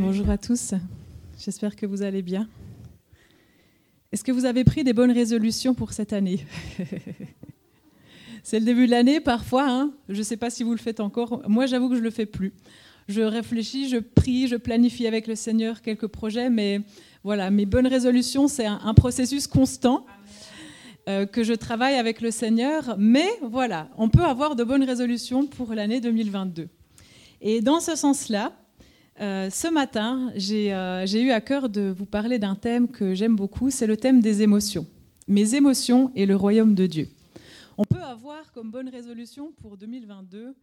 Bonjour à tous. J'espère que vous allez bien. Est-ce que vous avez pris des bonnes résolutions pour cette année? C'est le début de l'année parfois. Hein. je ne sais pas si vous le faites encore. Moi, j'avoue que je ne le fais plus. Je réfléchis, je prie, je planifie avec le Seigneur quelques projets, mais voilà, mes bonnes résolutions, c'est un, processus constant euh, que je travaille avec le Seigneur. Mais voilà, on peut avoir de bonnes résolutions pour l'année 2022. Et dans ce sens-là, euh, ce matin, euh, j'ai eu à cœur de vous parler d'un thème que j'aime beaucoup, c'est le thème des émotions. Mes émotions et le royaume de Dieu. On peut avoir comme bonne résolution pour 2022,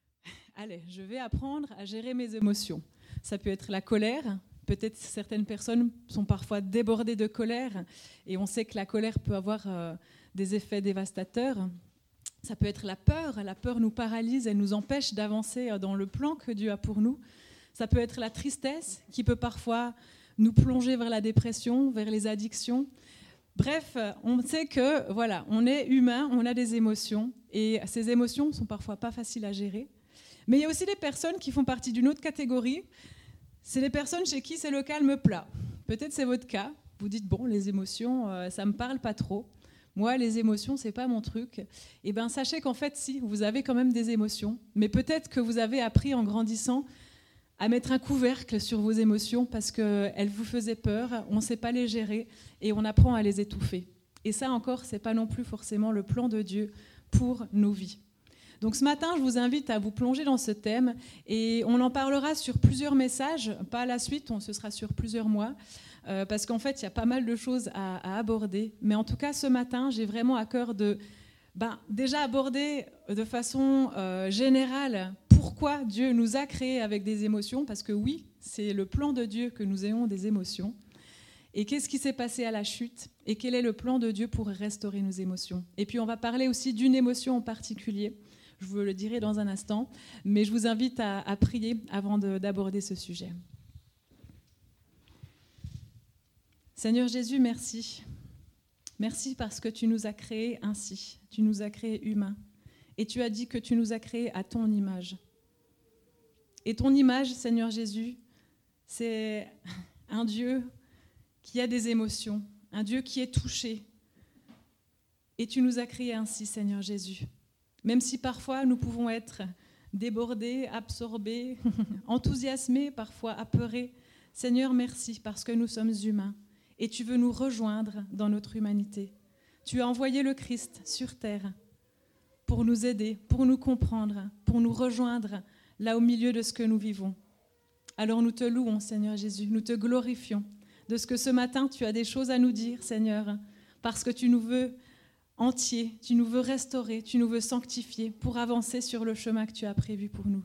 allez, je vais apprendre à gérer mes émotions. Ça peut être la colère. Peut-être certaines personnes sont parfois débordées de colère et on sait que la colère peut avoir euh, des effets dévastateurs. Ça peut être la peur. La peur nous paralyse, elle nous empêche d'avancer dans le plan que Dieu a pour nous. Ça peut être la tristesse qui peut parfois nous plonger vers la dépression, vers les addictions. Bref, on sait que voilà, on est humain, on a des émotions et ces émotions sont parfois pas faciles à gérer. Mais il y a aussi des personnes qui font partie d'une autre catégorie. C'est les personnes chez qui c'est le calme plat. Peut-être c'est votre cas. Vous dites bon, les émotions, euh, ça me parle pas trop. Moi, les émotions, c'est pas mon truc. Eh bien, sachez qu'en fait, si, vous avez quand même des émotions, mais peut-être que vous avez appris en grandissant à mettre un couvercle sur vos émotions parce qu'elles vous faisaient peur, on ne sait pas les gérer et on apprend à les étouffer. Et ça encore, ce n'est pas non plus forcément le plan de Dieu pour nos vies. Donc ce matin, je vous invite à vous plonger dans ce thème et on en parlera sur plusieurs messages, pas à la suite, on, ce sera sur plusieurs mois, euh, parce qu'en fait, il y a pas mal de choses à, aborder. Mais en tout cas, ce matin, j'ai vraiment à cœur de ben, déjà aborder de façon euh, générale pourquoi Dieu nous a créés avec des émotions, parce que oui, c'est le plan de Dieu que nous ayons des émotions. Et qu'est-ce qui s'est passé à la chute Et quel est le plan de Dieu pour restaurer nos émotions? Et puis on va parler aussi d'une émotion en particulier. Je vous le dirai dans un instant, mais je vous invite à prier avant d'aborder ce sujet. Seigneur Jésus, merci. Merci parce que tu nous as créés ainsi. Tu nous as créés humains. Et tu as dit que tu nous as créés à ton image. Et ton image, Seigneur Jésus, c'est un Dieu qui a des émotions, un Dieu qui est touché. Et tu nous as créés ainsi, Seigneur Jésus. Même si parfois nous pouvons être débordés, absorbés, enthousiasmés, parfois apeurés. Seigneur, merci parce que nous sommes humains et tu veux nous rejoindre dans notre humanité. Tu as envoyé le Christ sur terre pour nous aider, pour nous comprendre, pour nous rejoindre là au milieu de ce que nous vivons. Alors nous te louons, Seigneur Jésus, nous te glorifions de ce que ce matin tu as des choses à nous dire, Seigneur, parce que tu nous veux entiers, tu nous veux restaurer, tu nous veux sanctifier pour avancer sur le chemin que tu as prévu pour nous.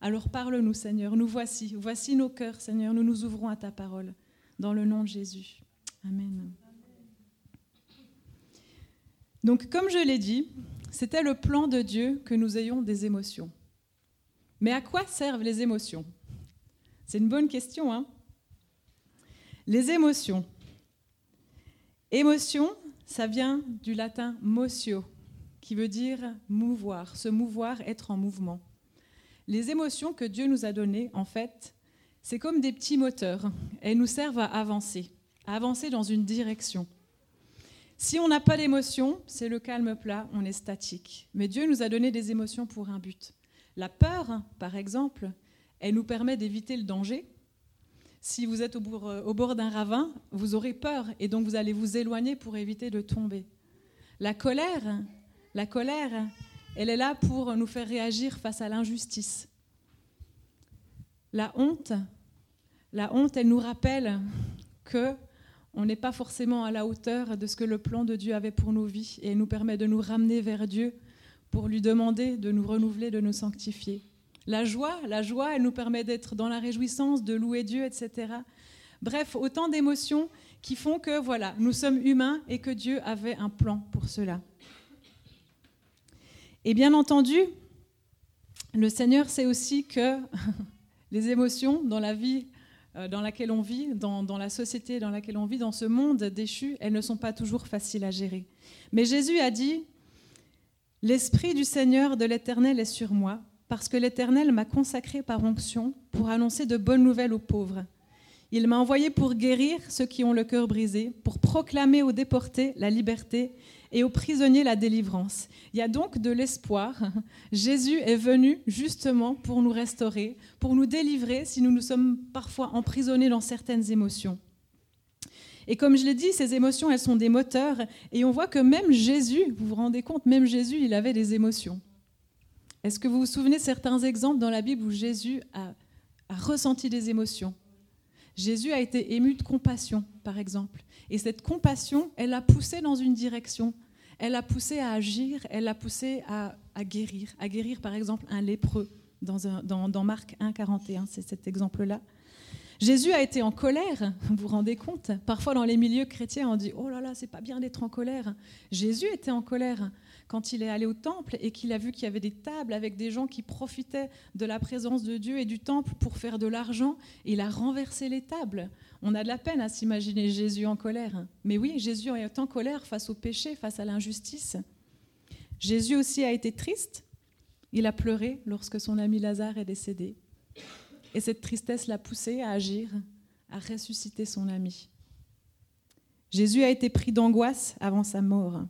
Alors parle-nous, Seigneur, nous voici, voici nos cœurs, Seigneur, nous nous ouvrons à ta parole, dans le nom de Jésus. Amen. Donc, comme je l'ai dit, c'était le plan de Dieu que nous ayons des émotions. Mais à quoi servent les émotions? C'est une bonne question. Hein? Les émotions. Émotion, ça vient du latin motio, qui veut dire mouvoir, se mouvoir, être en mouvement. Les émotions que Dieu nous a données, en fait, c'est comme des petits moteurs. Elles nous servent à avancer, à avancer dans une direction. Si on n'a pas d'émotion, c'est le calme plat, on est statique. Mais Dieu nous a donné des émotions pour un but. La peur, par exemple, elle nous permet d'éviter le danger. Si vous êtes euh, au bord, d'un ravin, vous aurez peur et donc vous allez vous éloigner pour éviter de tomber. La colère, la colère, elle est là pour nous faire réagir face à l'injustice. La honte, la honte, elle nous rappelle que on n'est pas forcément à la hauteur de ce que le plan de Dieu avait pour nos vies et elle nous permet de nous ramener vers Dieu pour lui demander de nous renouveler, de nous sanctifier. La joie, la joie, elle nous permet d'être dans la réjouissance, de louer Dieu, etc. Bref, autant d'émotions qui font que voilà, nous sommes humains et que Dieu avait un plan pour cela. Et bien entendu, le Seigneur sait aussi que les émotions dans la vie euh, dans laquelle on vit, dans, dans, la société dans laquelle on vit, dans ce monde déchu, elles ne sont pas toujours faciles à gérer. Mais Jésus a dit, L'Esprit du Seigneur de l'Éternel est sur moi, parce que l'Éternel m'a consacré par onction pour annoncer de bonnes nouvelles aux pauvres. Il m'a envoyé pour guérir ceux qui ont le cœur brisé, pour proclamer aux déportés la liberté et aux prisonniers la délivrance. Il y a donc de l'espoir. Jésus est venu justement pour nous restaurer, pour nous délivrer si nous nous sommes parfois emprisonnés dans certaines émotions. Et comme je l'ai dit, ces émotions, elles sont des moteurs. Et on voit que même Jésus, vous vous rendez compte, même Jésus, il avait des émotions. Est-ce que vous vous souvenez certains exemples dans la Bible où Jésus a, a ressenti des émotions? Jésus a été ému de compassion, par exemple. Et cette compassion, elle l'a poussé dans une direction. Elle l'a poussé à agir, elle l'a poussé à, guérir. À guérir, par exemple, un lépreux dans, Marc 1, 41, c'est cet exemple-là. Jésus a été en colère, vous vous rendez compte Parfois dans les milieux chrétiens, on dit Oh là là, c'est pas bien d'être en colère. Jésus était en colère quand il est allé au temple et qu'il a vu qu'il y avait des tables avec des gens qui profitaient de la présence de Dieu et du temple pour faire de l'argent. Il a renversé les tables. On a de la peine à s'imaginer Jésus en colère. Mais oui, Jésus est en colère face au péché, face à l'injustice. Jésus aussi a été triste. Il a pleuré lorsque son ami Lazare est décédé. Et cette tristesse l'a poussé à agir, à ressusciter son ami. Jésus a été pris d'angoisse avant sa mort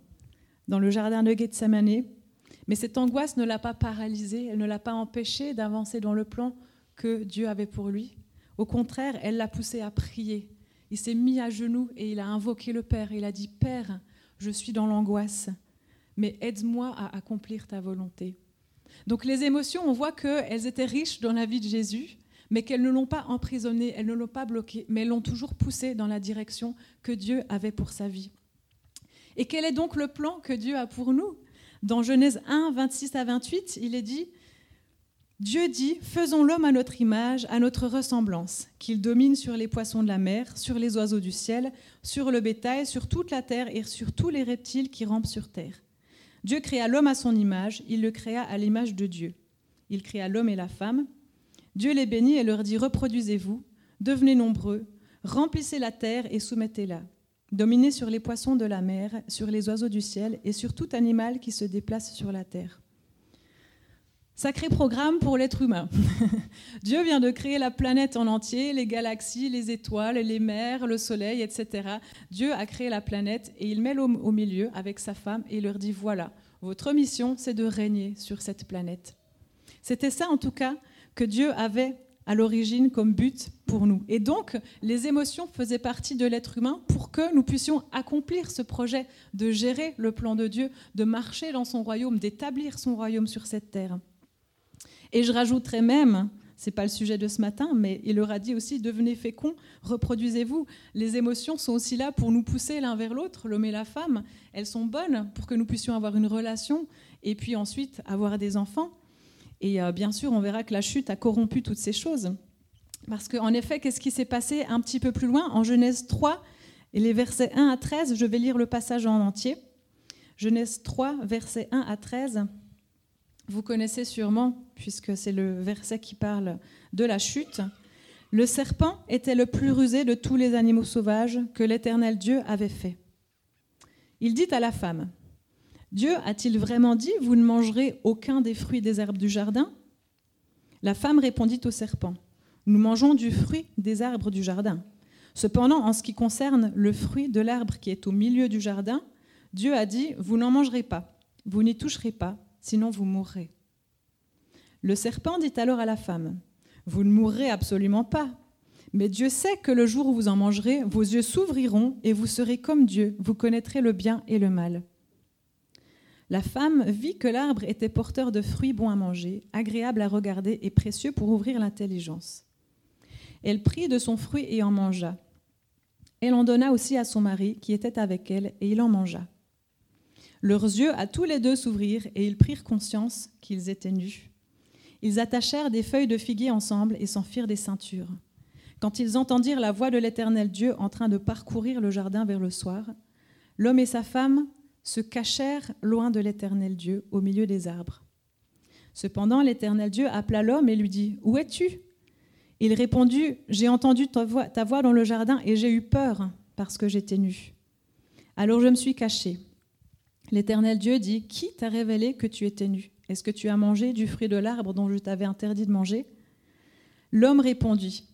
dans le jardin de Gethsemane. Mais cette angoisse ne l'a pas paralysé, elle ne l'a pas empêché d'avancer dans le plan que Dieu avait pour lui. Au contraire, elle l'a poussé à prier. Il s'est mis à genoux et il a invoqué le Père. Il a dit, Père, je suis dans l'angoisse, mais aide-moi à accomplir ta volonté. Donc les émotions, on voit qu'elles étaient riches dans la vie de Jésus, mais qu'elles ne l'ont pas emprisonné, elles ne l'ont pas bloqué, mais l'ont toujours poussé dans la direction que Dieu avait pour sa vie. Et quel est donc le plan que Dieu a pour nous Dans Genèse 1, 26 à 28, il est dit Dieu dit Faisons l'homme à notre image, à notre ressemblance, qu'il domine sur les poissons de la mer, sur les oiseaux du ciel, sur le bétail, sur toute la terre et sur tous les reptiles qui rampent sur terre. Dieu créa l'homme à son image, il le créa à l'image de Dieu. Il créa l'homme et la femme. Dieu les bénit et leur dit Reproduisez-vous, devenez nombreux, remplissez la terre et soumettez-la. Dominez sur les poissons de la mer, sur les oiseaux du ciel et sur tout animal qui se déplace sur la terre. Sacré programme pour l'être humain. Dieu vient de créer la planète en entier, les galaxies, les étoiles, les mers, le soleil, etc. Dieu a créé la planète et il met l'homme au milieu avec sa femme et il leur dit, voilà, votre mission, c'est de régner sur cette planète. C'était ça en tout cas que Dieu avait à l'origine comme but pour nous. Et donc, les émotions faisaient partie de l'être humain pour que nous puissions accomplir ce projet de gérer le plan de Dieu, de marcher dans son royaume, d'établir son royaume sur cette terre. Et je rajouterais même, c'est pas le sujet de ce matin, mais il aura dit aussi devenez féconds, reproduisez-vous. Les émotions sont aussi là pour nous pousser l'un vers l'autre, l'homme et la femme. Elles sont bonnes pour que nous puissions avoir une relation et puis ensuite avoir des enfants. Et euh, bien sûr, on verra que la chute a corrompu toutes ces choses. Parce qu'en effet, qu'est-ce qui s'est passé un petit peu plus loin? En Genèse 3, et les versets 1 à 13, je vais lire le passage en entier. Genèse 3, versets 1 à 13. Vous connaissez sûrement, puisque c'est le verset qui parle de la chute. Le serpent était le plus rusé de tous les animaux sauvages que l'Éternel Dieu avait fait. Il dit à la femme, Dieu a-t-il vraiment dit, vous ne mangerez aucun des fruits des herbes du jardin? La femme répondit au serpent, nous mangeons du fruit des arbres du jardin. Cependant, en ce qui concerne le fruit de l'arbre qui est au milieu du jardin, Dieu a dit, vous n'en mangerez pas, vous n'y toucherez pas, sinon vous mourrez. Le serpent dit alors à la femme, vous ne mourrez absolument pas. Mais Dieu sait que le jour où vous en mangerez, vos yeux s'ouvriront et vous serez comme Dieu, vous connaîtrez le bien et le mal. La femme vit que l'arbre était porteur de fruits bons à manger, agréables à regarder et précieux pour ouvrir l'intelligence. Elle prit de son fruit et en mangea. Elle en donna aussi à son mari qui était avec elle, et il en mangea. Leurs yeux à tous les deux s'ouvrirent, et ils prirent conscience qu'ils étaient nus. Ils attachèrent des feuilles de figuier ensemble et s'en firent des ceintures. Quand ils entendirent la voix de l'Éternel Dieu en train de parcourir le jardin vers le soir, l'homme et sa femme se cachèrent loin de l'Éternel Dieu, au milieu des arbres. Cependant, l'Éternel Dieu appela l'homme et lui dit, Où es-tu? Il répondit, J'ai entendu ta voix, ta voix dans le jardin et j'ai eu peur parce que j'étais nu. Alors je me suis caché. L'Éternel Dieu dit, Qui t'a révélé que tu étais nu? Est-ce que tu as mangé du fruit de l'arbre dont je t'avais interdit de manger? L'homme répondit,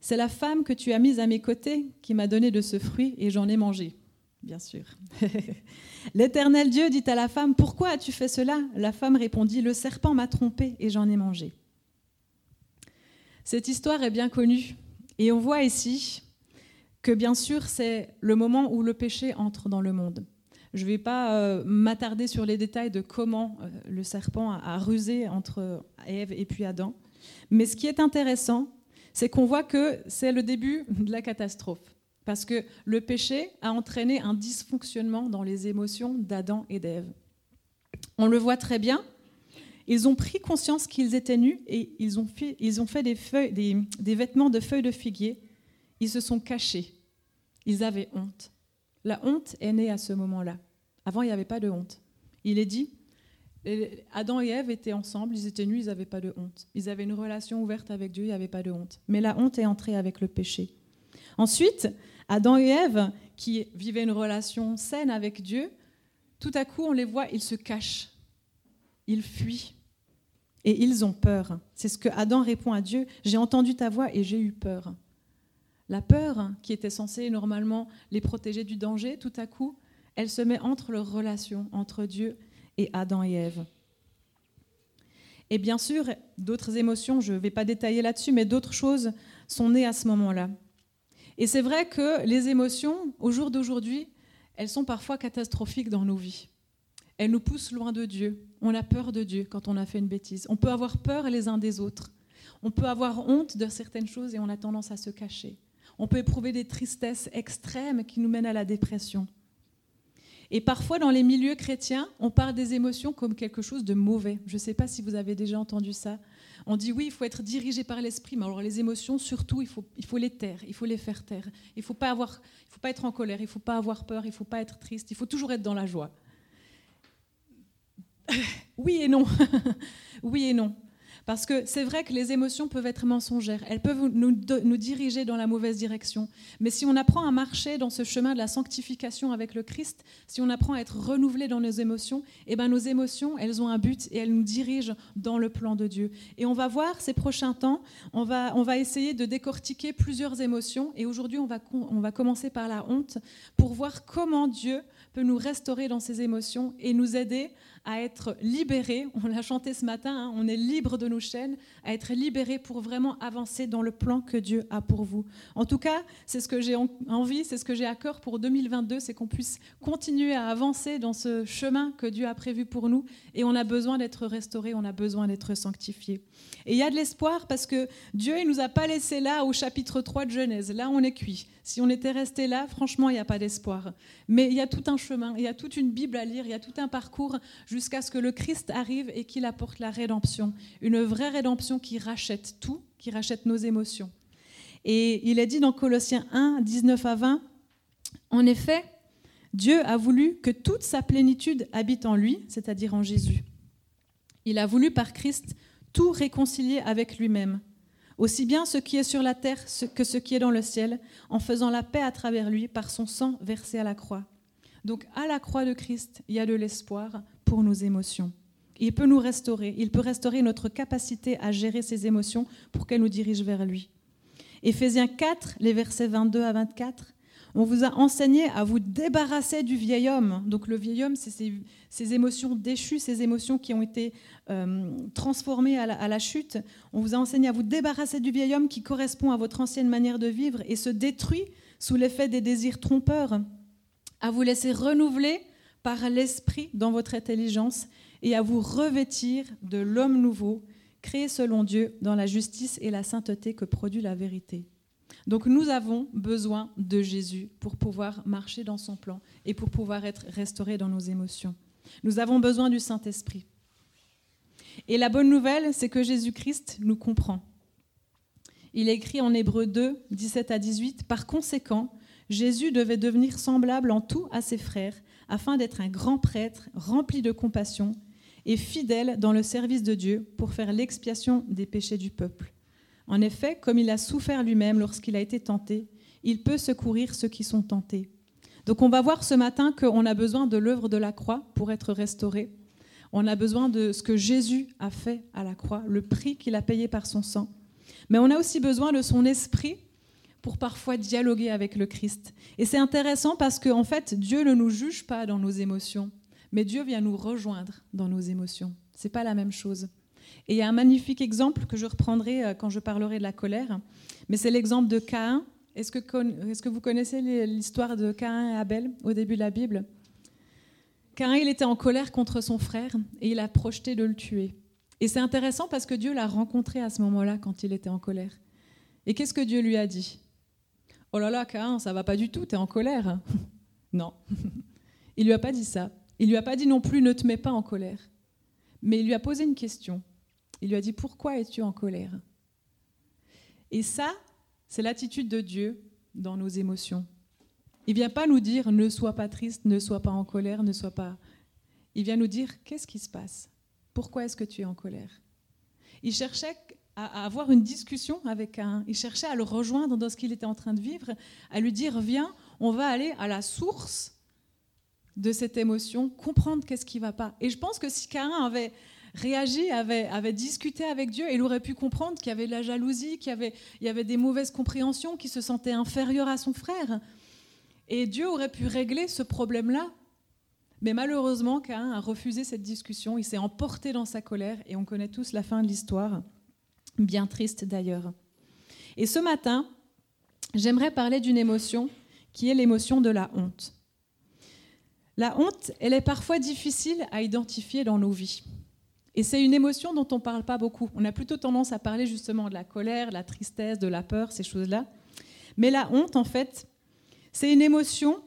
C'est la femme que tu as mise à mes côtés qui m'a donné de ce fruit et j'en ai mangé. Bien sûr. L'Éternel Dieu dit à la femme, Pourquoi as-tu fait cela? La femme répondit, Le serpent m'a trompé et j'en ai mangé. Cette histoire est bien connue et on voit ici que bien sûr c'est le moment où le péché entre dans le monde. Je ne vais pas euh, m'attarder sur les détails de comment euh, le serpent a, rusé entre Ève et puis Adam. Mais ce qui est intéressant, c'est qu'on voit que c'est le début de la catastrophe. Parce que le péché a entraîné un dysfonctionnement dans les émotions d'Adam et d'Ève. On le voit très bien. Ils ont pris conscience qu'ils étaient nus et ils ont fait, ils ont fait des, des vêtements de feuilles de figuier. Ils se sont cachés. Ils avaient honte. La honte est née à ce moment-là. Avant, il n'y avait pas de honte. Il est dit, Adam et Ève étaient ensemble, ils étaient nus, ils n'avaient pas de honte. Ils avaient une relation ouverte avec Dieu, il n'y avait pas de honte. Mais la honte est entrée avec le péché. Ensuite, Adam et Ève, qui vivaient une relation saine avec Dieu, tout à coup, on les voit, ils se cachent, ils fuient et ils ont peur. C'est ce que Adam répond à Dieu, j'ai entendu ta voix et j'ai eu peur. La peur, qui était censée normalement les protéger du danger, tout à coup, elle se met entre leur relation, entre Dieu et Adam et Ève. Et bien sûr, d'autres émotions, je ne vais pas détailler là-dessus, mais d'autres choses sont nées à ce moment-là. Et c'est vrai que les émotions, au jour d'aujourd'hui, elles sont parfois catastrophiques dans nos vies. Elles nous poussent loin de Dieu. On a peur de Dieu quand on a fait une bêtise. On peut avoir peur les uns des autres. On peut avoir honte de certaines choses et on a tendance à se cacher. On peut éprouver des tristesses extrêmes qui nous mènent à la dépression. Et parfois, dans les milieux chrétiens, on parle des émotions comme quelque chose de mauvais. Je ne sais pas si vous avez déjà entendu ça. On dit oui, il faut être dirigé par l'esprit, mais alors les émotions, surtout, il faut, les taire, il faut les faire taire. Il ne faut, faut pas être en colère, il ne faut pas avoir peur, il ne faut pas être triste, il faut toujours être dans la joie. oui et non. oui et non. Parce que c'est vrai que les émotions peuvent être mensongères, elles peuvent nous, nous, diriger dans la mauvaise direction. Mais si on apprend à marcher dans ce chemin de la sanctification avec le Christ, si on apprend à être renouvelé dans nos émotions, eh ben nos émotions, elles ont un but et elles nous dirigent dans le plan de Dieu. Et on va voir ces prochains temps, on va, on va essayer de décortiquer plusieurs émotions. Et aujourd'hui, on va, on va commencer par la honte pour voir comment Dieu peut nous restaurer dans ces émotions et nous aider à être libérés. On l'a chanté ce matin, hein, on est libre de nos chaînes, à être libérés pour vraiment avancer dans le plan que Dieu a pour vous. En tout cas, c'est ce que j'ai envie, c'est ce que j'ai à cœur pour 2022, c'est qu'on puisse continuer à avancer dans ce chemin que Dieu a prévu pour nous. Et on a besoin d'être restauré, on a besoin d'être sanctifié. Et il y a de l'espoir parce que Dieu ne nous a pas laissé là au chapitre 3 de Genèse. Là, on est cuit. Si on était resté là, franchement, il n'y a pas d'espoir. Mais il y a tout un chemin, il y a toute une Bible à lire, il y a tout un parcours jusqu'à ce que le Christ arrive et qu'il apporte la rédemption. Une vraie rédemption qui rachète tout, qui rachète nos émotions. Et il est dit dans Colossiens 1, 19 à 20, en effet, Dieu a voulu que toute sa plénitude habite en lui, c'est-à-dire en Jésus. Il a voulu par Christ tout réconcilier avec lui-même, aussi bien ce qui est sur la terre que ce qui est dans le ciel, en faisant la paix à travers lui par son sang versé à la croix. Donc à la croix de Christ, il y a de l'espoir pour nos émotions. Il peut nous restaurer, il peut restaurer notre capacité à gérer ces émotions pour qu'elles nous dirigent vers lui. Éphésiens 4, les versets 22 à 24. On vous a enseigné à vous débarrasser du vieil homme. Donc le vieil homme, c'est ces, émotions déchues, ces émotions qui ont été euh, transformées à la, à la, chute. On vous a enseigné à vous débarrasser du vieil homme qui correspond à votre ancienne manière de vivre et se détruit sous l'effet des désirs trompeurs, à vous laisser renouveler par l'esprit dans votre intelligence et à vous revêtir de l'homme nouveau, créé selon Dieu dans la justice et la sainteté que produit la vérité. Donc nous avons besoin de Jésus pour pouvoir marcher dans son plan et pour pouvoir être restaurés dans nos émotions. Nous avons besoin du Saint-Esprit. Et la bonne nouvelle, c'est que Jésus-Christ nous comprend. Il écrit en Hébreu 2, 17 à 18, Par conséquent, Jésus devait devenir semblable en tout à ses frères, afin d'être un grand prêtre rempli de compassion et fidèle dans le service de Dieu pour faire l'expiation des péchés du peuple. En effet, comme il a souffert lui-même lorsqu'il a été tenté, il peut secourir ceux qui sont tentés. Donc on va voir ce matin qu'on a besoin de l'œuvre de la croix pour être restauré. On a besoin de ce que Jésus a fait à la croix, le prix qu'il a payé par son sang. Mais on a aussi besoin de son esprit pour parfois dialoguer avec le Christ. Et c'est intéressant parce qu'en en fait, Dieu ne nous juge pas dans nos émotions, mais Dieu vient nous rejoindre dans nos émotions. C'est pas la même chose. Et il y a un magnifique exemple que je reprendrai euh, quand je parlerai de la colère, mais c'est l'exemple de Caïn. Est-ce que, que, vous connaissez l'histoire de Caïn et Abel au début de la Bible? Caïn, il était en colère contre son frère et il a projeté de le tuer. Et c'est intéressant parce que Dieu l'a rencontré à ce moment-là quand il était en colère. Et qu'est-ce que Dieu lui a dit? Oh là là, Cain, ça va pas du tout, tu es en colère. non. Il lui a pas dit ça. Il lui a pas dit non plus ne te mets pas en colère. Mais il lui a posé une question. Il lui a dit pourquoi es-tu en colère? Et ça, c'est l'attitude de Dieu dans nos émotions. Il vient pas nous dire ne sois pas triste, ne sois pas en colère, ne sois pas. Il vient nous dire qu'est-ce qui se passe? Pourquoi est-ce que tu es en colère? Il cherchait à, avoir une discussion avec un. Il cherchait à le rejoindre dans ce qu'il était en train de vivre, à lui dire Viens, on va aller à la source de cette émotion, comprendre qu'est-ce qui ne va pas. Et je pense que si Cain avait réagi, avait, discuté avec Dieu, il aurait pu comprendre qu'il y avait de la jalousie, qu'il y avait, y avait des mauvaises compréhensions, qu'il se sentait inférieur à son frère. Et Dieu aurait pu régler ce problème-là. Mais malheureusement, Cain a refusé cette discussion, il s'est emporté dans sa colère, et on connaît tous la fin de l'histoire bien triste d'ailleurs. Et ce matin, j'aimerais parler d'une émotion qui est l'émotion de la honte. La honte, elle est parfois difficile à identifier dans nos vies. Et c'est une émotion dont on ne parle pas beaucoup. On a plutôt tendance à parler justement de la colère, la tristesse, de la peur, ces choses-là. Mais la honte, en fait, c'est une émotion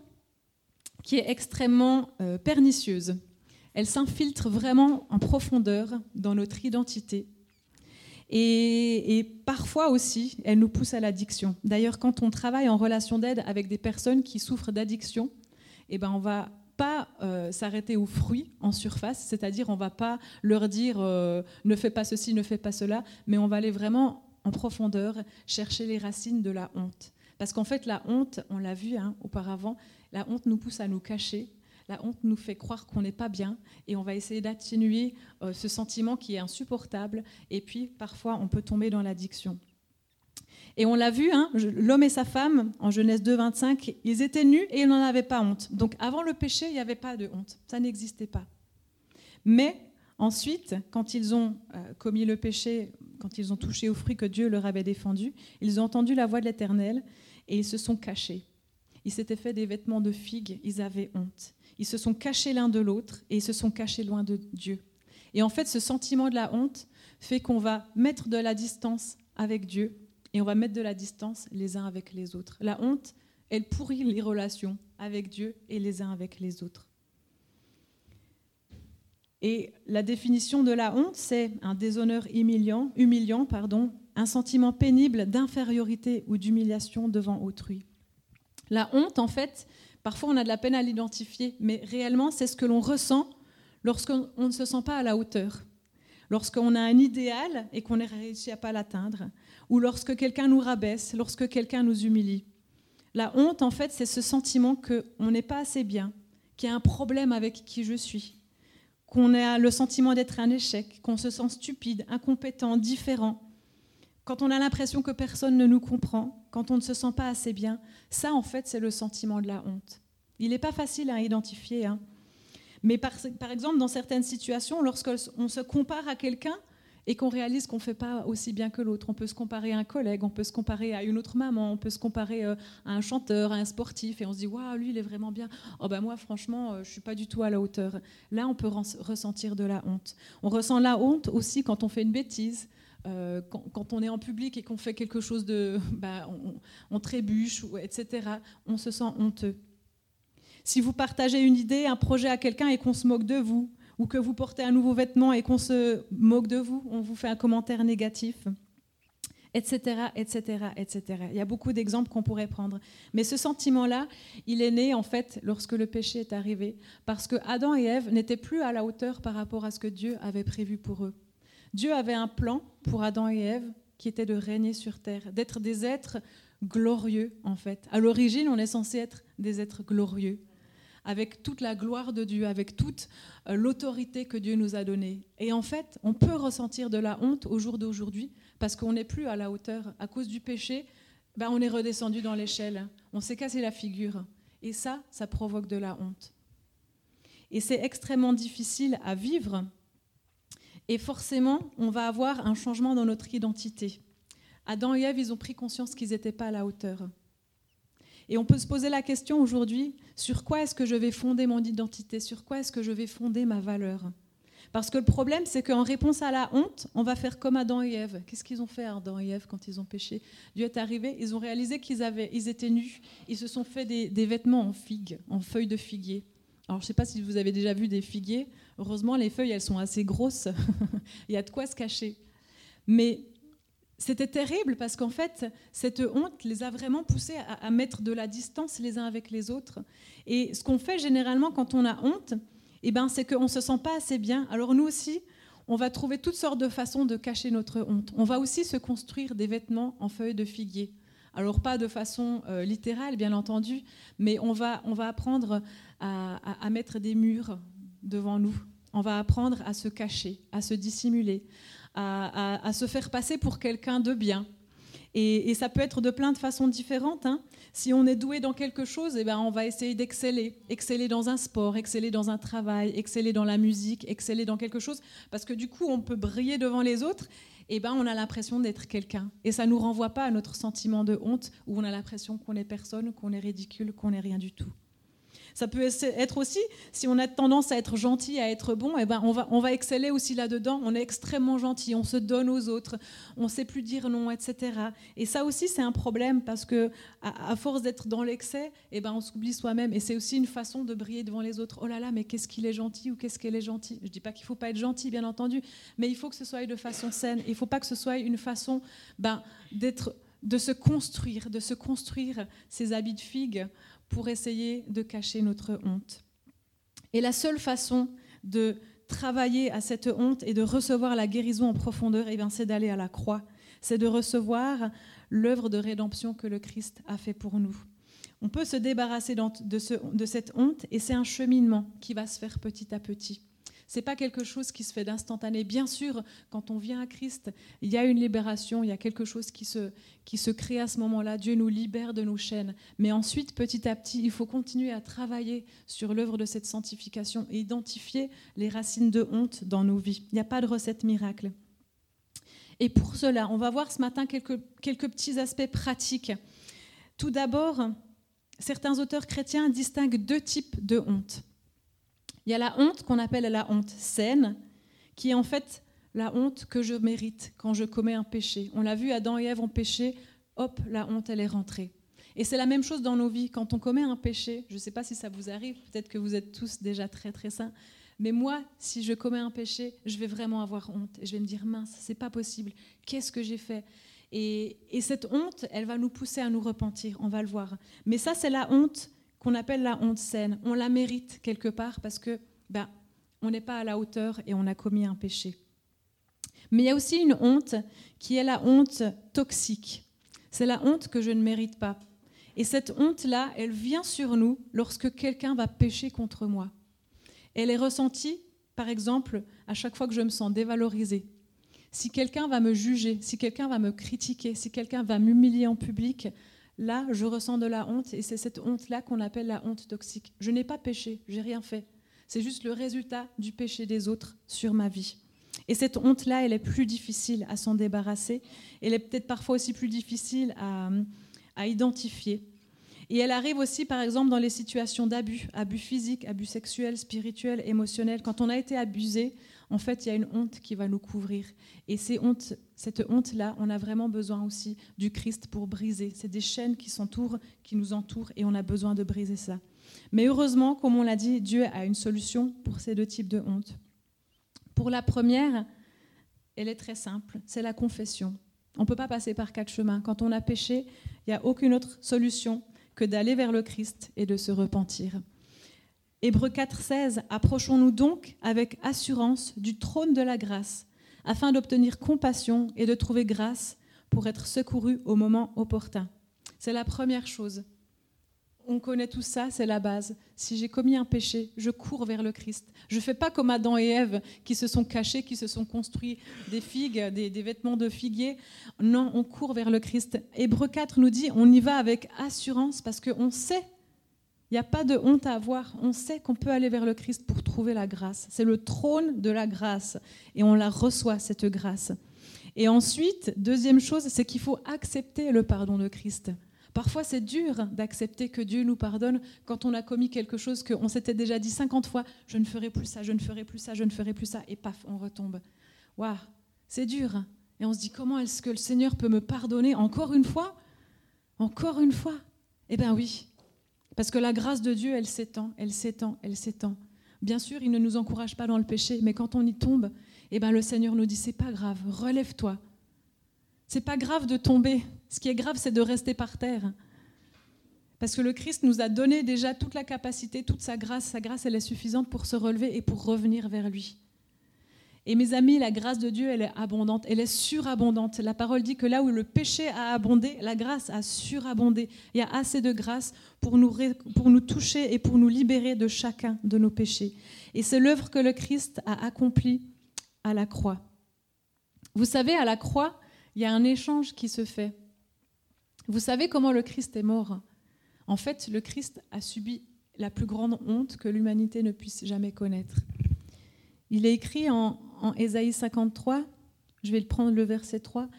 qui est extrêmement euh, pernicieuse. Elle s'infiltre vraiment en profondeur dans notre identité et, parfois aussi, elle nous pousse à l'addiction. D'ailleurs, quand on travaille en relation d'aide avec des personnes qui souffrent d'addiction, eh ben, on va pas euh, s'arrêter aux fruits en surface, c'est-à-dire on va pas leur dire euh, ne fais pas ceci, ne fais pas cela, mais on va aller vraiment en profondeur chercher les racines de la honte. Parce qu'en fait, la honte, on l'a vu hein, auparavant, la honte nous pousse à nous cacher, la honte nous fait croire qu'on n'est pas bien et on va essayer d'atténuer euh, ce sentiment qui est insupportable. Et puis, parfois, on peut tomber dans l'addiction. Et on l'a vu, hein, l'homme et sa femme, en Genèse 2, 25, ils étaient nus et ils n'en avaient pas honte. Donc avant le péché, il n'y avait pas de honte. Ça n'existait pas. Mais ensuite, quand ils ont euh, commis le péché, quand ils ont touché au fruit que Dieu leur avait défendu, ils ont entendu la voix de l'Éternel et ils se sont cachés. Ils s'étaient fait des vêtements de figues, ils avaient honte. Ils se sont cachés l'un de l'autre et ils se sont cachés loin de Dieu. Et en fait, ce sentiment de la honte fait qu'on va mettre de la distance avec Dieu et on va mettre de la distance les uns avec les autres. La honte, elle pourrit les relations avec Dieu et les uns avec les autres. Et la définition de la honte, c'est un déshonneur humiliant, humiliant pardon, un sentiment pénible d'infériorité ou d'humiliation devant autrui. La honte, en fait, Parfois, on a de la peine à l'identifier, mais réellement, c'est ce que l'on ressent lorsqu'on ne se sent pas à la hauteur, lorsqu'on a un idéal et qu'on n'a réussi à pas l'atteindre, ou lorsque quelqu'un nous rabaisse, lorsque quelqu'un nous humilie. La honte, en fait, c'est ce sentiment qu'on n'est pas assez bien, qu'il y a un problème avec qui je suis, qu'on a le sentiment d'être un échec, qu'on se sent stupide, incompétent, différent, quand on a l'impression que personne ne nous comprend, quand on ne se sent pas assez bien, ça en fait c'est le sentiment de la honte. Il n'est pas facile à identifier. Hein. Mais par, exemple, dans certaines situations, lorsqu'on se compare à quelqu'un et qu'on réalise qu'on ne fait pas aussi bien que l'autre, on peut se comparer à un collègue, on peut se comparer à une autre maman, on peut se comparer euh, à un chanteur, à un sportif, et on se dit Waouh, lui, il est vraiment bien. Oh ben moi, franchement, euh, je ne suis pas du tout à la hauteur. Là, on peut ressentir de la honte. On ressent la honte aussi quand on fait une bêtise, euh, quand, on est en public et qu'on fait quelque chose de... Bah, on, trébuche, etc., on se sent honteux. Si vous partagez une idée, un projet à quelqu'un et qu'on se moque de vous, ou que vous portez un nouveau vêtement et qu'on se moque de vous, on vous fait un commentaire négatif, etc., etc., etc. Il y a beaucoup d'exemples qu'on pourrait prendre. Mais ce sentiment-là, il est né en fait lorsque le péché est arrivé, parce que Adam et Ève n'étaient plus à la hauteur par rapport à ce que Dieu avait prévu pour eux. Dieu avait un plan pour Adam et Ève qui était de régner sur terre, d'être des êtres glorieux en fait. À l'origine, on est censé être des êtres glorieux, avec toute la gloire de Dieu, avec toute euh, l'autorité que Dieu nous a donnée. Et en fait, on peut ressentir de la honte au jour d'aujourd'hui parce qu'on n'est plus à la hauteur. À cause du péché, ben, on est redescendu dans l'échelle. On s'est cassé la figure. Et ça, ça provoque de la honte. Et c'est extrêmement difficile à vivre. Et forcément, on va avoir un changement dans notre identité. Adam et Ève, ils ont pris conscience qu'ils n'étaient pas à la hauteur. Et on peut se poser la question aujourd'hui, sur quoi est-ce que je vais fonder mon identité? Sur quoi est-ce que je vais fonder ma valeur? Parce que le problème, c'est qu'en réponse à la honte, on va faire comme Adam et Ève. Qu'est-ce qu'ils ont fait, Adam et Ève, quand ils ont péché? Dieu est arrivé, ils ont réalisé qu'ils ils étaient nus. Ils se sont fait des, des vêtements en figues, en feuilles de figuier. Alors, je ne sais pas si vous avez déjà vu des figuiers. Heureusement, les feuilles, elles sont assez grosses. Il y a de quoi se cacher. Mais c'était terrible parce qu'en fait, cette honte les a vraiment poussés à, mettre de la distance les uns avec les autres. Et ce qu'on fait généralement quand on a honte, eh ben, c'est qu'on ne se sent pas assez bien. Alors nous aussi, on va trouver toutes sortes de façons de cacher notre honte. On va aussi se construire des vêtements en feuilles de figuier. Alors pas de façon euh, littérale, bien entendu, mais on va, on va apprendre à mettre des murs devant nous. On va apprendre à se cacher, à se dissimuler, à, se faire passer pour quelqu'un de bien. Et, ça peut être de plein de façons différentes. Hein. Si on est doué dans quelque chose, eh ben, on va essayer d'exceller. Exceller dans un sport, exceller dans un travail, exceller dans la musique, exceller dans quelque chose. Parce que du coup, on peut briller devant les autres. Et ben, on a l'impression d'être quelqu'un. Et ça ne nous renvoie pas à notre sentiment de honte, où on a l'impression qu'on est personne, qu'on est ridicule, qu'on n'est rien du tout. Ça peut être aussi, si on a tendance à être gentil, à être bon, eh ben on, va, on va exceller aussi là-dedans. On est extrêmement gentil, on se donne aux autres, on ne sait plus dire non, etc. Et ça aussi, c'est un problème parce que à, force d'être dans l'excès, eh ben on s'oublie soi-même. Et c'est aussi une façon de briller devant les autres. Oh là là, mais qu'est-ce qu'il est gentil ou qu'est-ce qu'elle est gentille Je ne dis pas qu'il ne faut pas être gentil, bien entendu, mais il faut que ce soit de façon saine. Il ne faut pas que ce soit une façon ben, d'être de se construire, de se construire ses habits de figue pour essayer de cacher notre honte. Et la seule façon de travailler à cette honte et de recevoir la guérison en profondeur, eh c'est d'aller à la croix. C'est de recevoir l'œuvre de rédemption que le Christ a fait pour nous. On peut se débarrasser de cette honte et c'est un cheminement qui va se faire petit à petit. C'est pas quelque chose qui se fait d'instantané. Bien sûr, quand on vient à Christ, il y a une libération, il y a quelque chose qui se, qui se crée à ce moment-là. Dieu nous libère de nos chaînes. Mais ensuite, petit à petit, il faut continuer à travailler sur l'œuvre de cette sanctification et identifier les racines de honte dans nos vies. Il n'y a pas de recette miracle. Et pour cela, on va voir ce matin quelques, quelques petits aspects pratiques. Tout d'abord, certains auteurs chrétiens distinguent deux types de honte. Il y a la honte qu'on appelle la honte saine, qui est en fait la honte que je mérite quand je commets un péché. On l'a vu, Adam et Ève ont péché, hop, la honte, elle est rentrée. Et c'est la même chose dans nos vies. Quand on commet un péché, je ne sais pas si ça vous arrive, peut-être que vous êtes tous déjà très très saints, mais moi, si je commets un péché, je vais vraiment avoir honte et je vais me dire mince, c'est pas possible. Qu'est-ce que j'ai fait? Et, et, cette honte, elle va nous pousser à nous repentir. On va le voir. Mais ça, c'est la honte qu'on appelle la honte saine. On la mérite quelque part parce que ben, on n'est pas à la hauteur et on a commis un péché. Mais il y a aussi une honte qui est la honte toxique. C'est la honte que je ne mérite pas. Et cette honte-là, elle vient sur nous lorsque quelqu'un va pécher contre moi. Elle est ressentie, par exemple, à chaque fois que je me sens dévalorisée. Si quelqu'un va me juger, si quelqu'un va me critiquer, si quelqu'un va m'humilier en public, Là, je ressens de la honte et c'est cette honte-là qu'on appelle la honte toxique. Je n'ai pas péché, j'ai rien fait. C'est juste le résultat du péché des autres sur ma vie. Et cette honte-là, elle est plus difficile à s'en débarrasser. Elle est peut-être parfois aussi plus difficile à, à identifier. Et elle arrive aussi, par exemple, dans les situations d'abus, abus physiques, abus sexuels, spirituels, émotionnels. Quand on a été abusé, en fait, il y a une honte qui va nous couvrir. Et cette honte-là, on a vraiment besoin aussi du Christ pour briser. C'est des chaînes qui s'entourent, qui nous entourent, et on a besoin de briser ça. Mais heureusement, comme on l'a dit, Dieu a une solution pour ces deux types de honte. Pour la première, elle est très simple, c'est la confession. On ne peut pas passer par quatre chemins. Quand on a péché, il n'y a aucune autre solution que d'aller vers le Christ et de se repentir. Hébreux 4,16 Approchons-nous donc avec assurance du trône de la grâce, afin d'obtenir compassion et de trouver grâce pour être secouru au moment opportun. C'est la première chose. on connaît tout ça, c'est la base. Si j'ai commis un péché, je cours vers le Christ. Je ne fais pas comme Adam et Ève qui se sont cachés, qui se sont construits des figues, des, des vêtements de figuier. Non, on court vers le Christ. Hébreu 4 nous dit, on y va avec assurance parce qu'on sait il n'y a pas de honte à avoir. On sait qu'on peut aller vers le Christ pour trouver la grâce. C'est le trône de la grâce et on la reçoit, cette grâce. Et ensuite, deuxième chose, c'est qu'il faut accepter le pardon de Christ. Parfois, c'est dur d'accepter que Dieu nous pardonne quand on a commis quelque chose qu'on s'était déjà dit 50 fois je ne ferai plus ça, je ne ferai plus ça, je ne ferai plus ça, et paf, on retombe. Waouh, c'est dur. Et on se dit comment est-ce que le Seigneur peut me pardonner encore une fois? Encore une fois? Eh bien oui, parce que la grâce de Dieu, elle s'étend, elle s'étend, elle s'étend. Bien sûr, il ne nous encourage pas dans le péché, mais quand on y tombe, eh ben le Seigneur nous dit c'est pas grave, relève-toi. C'est pas grave de tomber. Ce qui est grave, c'est de rester par terre. Parce que le Christ nous a donné déjà toute la capacité, toute sa grâce. Sa grâce, elle est suffisante pour se relever et pour revenir vers lui. Et mes amis, la grâce de Dieu, elle est abondante, elle est surabondante. La parole dit que là où le péché a abondé, la grâce a surabondé. Il y a assez de grâce pour nous, pour nous toucher et pour nous libérer de chacun de nos péchés. Et c'est l'œuvre que le Christ a accomplie à la croix. Vous savez, à la croix, il y a un échange qui se fait. Vous savez comment le Christ est mort? En fait, le Christ a subi la plus grande honte que l'humanité ne puisse jamais connaître. Il est écrit en, en Ésaïe 53, je vais prendre le verset 3,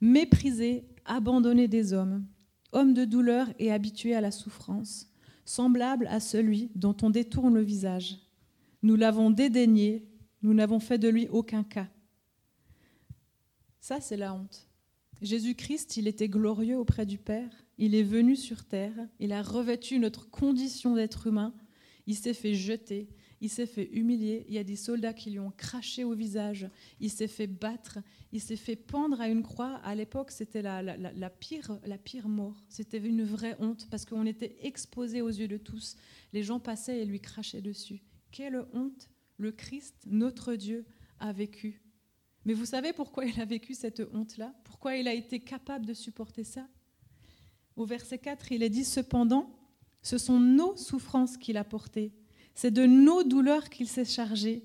méprisé, abandonné des hommes, homme de douleur et habitué à la souffrance, semblable à celui dont on détourne le visage. Nous l'avons dédaigné, nous n'avons fait de lui aucun cas. Ça, c'est la honte. Jésus-Christ, il était glorieux auprès du Père, il est venu sur terre, il a revêtu notre condition d'être humain, il s'est fait jeter, il s'est fait humilier, il y a des soldats qui lui ont craché au visage, il s'est fait battre, il s'est fait pendre à une croix. À l'époque, c'était la, pire, la pire mort. C'était une vraie honte parce qu'on était exposé aux yeux de tous. Les gens passaient et lui crachaient dessus. Quelle honte le Christ, notre Dieu, a vécu. Mais vous savez pourquoi il a vécu cette honte-là? Pourquoi il a été capable de supporter ça? Au verset 4, il est dit Cependant, ce sont nos souffrances qu'il a portées c'est de nos douleurs qu'il s'est chargé,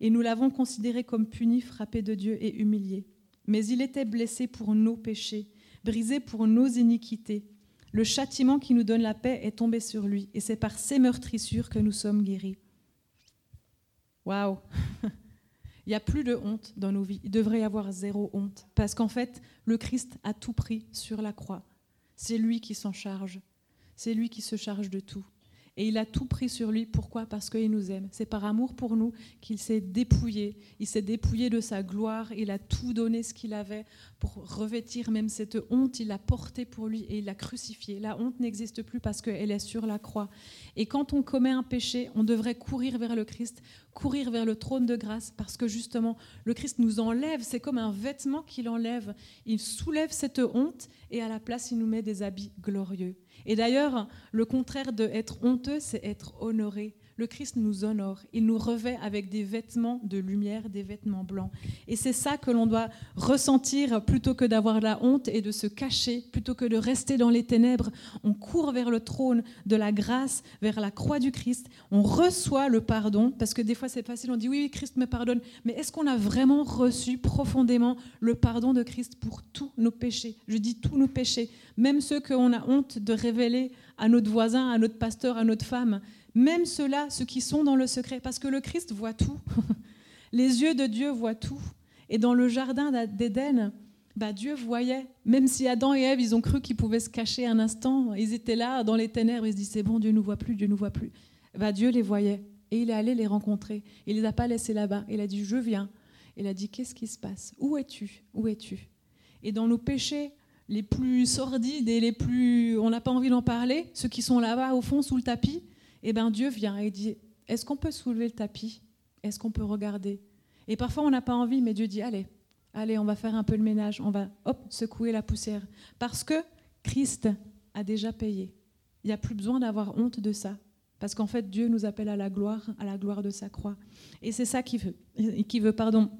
et nous l'avons considéré comme puni, frappé de Dieu et humilié. Mais il était blessé pour nos péchés, brisé pour nos iniquités. Le châtiment qui nous donne la paix est tombé sur lui, et c'est par ses meurtrissures que nous sommes guéris. Waouh Il n'y a plus de honte dans nos vies. Il devrait y avoir zéro honte. Parce qu'en fait, le Christ a tout pris sur la croix. C'est lui qui s'en charge. C'est lui qui se charge de tout. Et il a tout pris sur lui. Pourquoi? Parce qu'il nous aime. C'est par amour pour nous qu'il s'est dépouillé. Il s'est dépouillé de sa gloire. Il a tout donné ce qu'il avait pour revêtir même cette honte. Il l'a portée pour lui et il l'a crucifié. La honte n'existe plus parce qu'elle est sur la croix. Et quand on commet un péché, on devrait courir vers le Christ, courir vers le trône de grâce parce que justement, le Christ nous enlève. C'est comme un vêtement qu'il enlève. Il soulève cette honte et à la place, il nous met des habits glorieux. Et d'ailleurs, le contraire de être honteux, c'est être honoré. Le Christ nous honore, il nous revêt avec des vêtements de lumière, des vêtements blancs. Et c'est ça que l'on doit ressentir plutôt que d'avoir la honte et de se cacher, plutôt que de rester dans les ténèbres. On court vers le trône de la grâce, vers la croix du Christ. On reçoit le pardon, parce que des fois c'est facile, on dit oui, Christ me pardonne, mais est-ce qu'on a vraiment reçu profondément le pardon de Christ pour tous nos péchés? Je dis tous nos péchés, même ceux qu'on a honte de révéler à notre voisin, à notre pasteur, à notre femme même ceux-là, ceux qui sont dans le secret, parce que le Christ voit tout. Les yeux de Dieu voient tout. Et dans le jardin d'Éden, bah, Dieu voyait, même si Adam et Ève, ils ont cru qu'ils pouvaient se cacher un instant, ils étaient là dans les ténèbres, ils se disaient, c'est bon, Dieu nous voit plus, Dieu nous voit plus. Bah, Dieu les voyait et il est allé les rencontrer. Il les a pas laissés là-bas. Il a dit, je viens. Il a dit, qu'est-ce qui se passe? Où es-tu? Où es-tu? Et dans nos péchés les plus sordides et les plus... On n'a pas envie d'en parler, ceux qui sont là-bas au fond sous le tapis, eh ben Dieu vient et dit Est-ce qu'on peut soulever le tapis? Est-ce qu'on peut regarder? Et parfois on n'a pas envie, mais Dieu dit Allez, allez, on va faire un peu le ménage, on va hop secouer la poussière, parce que Christ a déjà payé. Il n'y a plus besoin d'avoir honte de ça, parce qu'en fait Dieu nous appelle à la gloire, à la gloire de sa croix. Et c'est ça qu'il veut, qui veut, pardon,